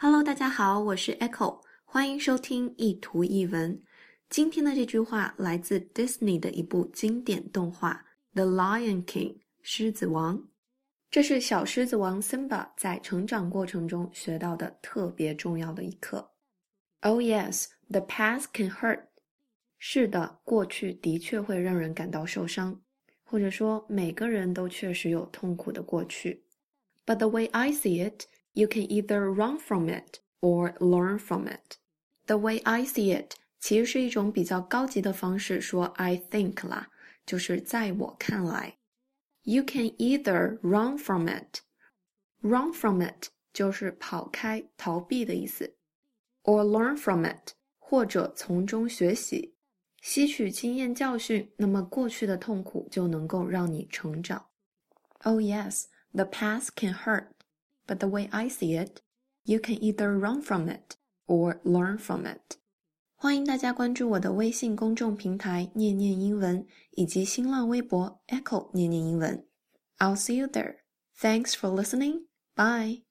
Hello，大家好，我是 Echo，欢迎收听一图一文。今天的这句话来自 Disney 的一部经典动画《The Lion King》狮子王。这是小狮子王 Simba 在成长过程中学到的特别重要的一课。Oh yes, the past can hurt。是的，过去的确会让人感到受伤，或者说每个人都确实有痛苦的过去。But the way I see it. You can either run from it or learn from it. The way I see it 其实是一种比较高级的方式说 I think 啦，就是在我看来。You can either run from it, run from it 就是跑开、逃避的意思，or learn from it 或者从中学习，吸取经验教训。那么过去的痛苦就能够让你成长。Oh yes, the past can hurt. But the way I see it, you can either run from it or learn from it. 欢迎大家关注我的微信公众平台“念念英文”以及新浪微博 “Echo 念念英文”。I'll see you there. Thanks for listening. Bye.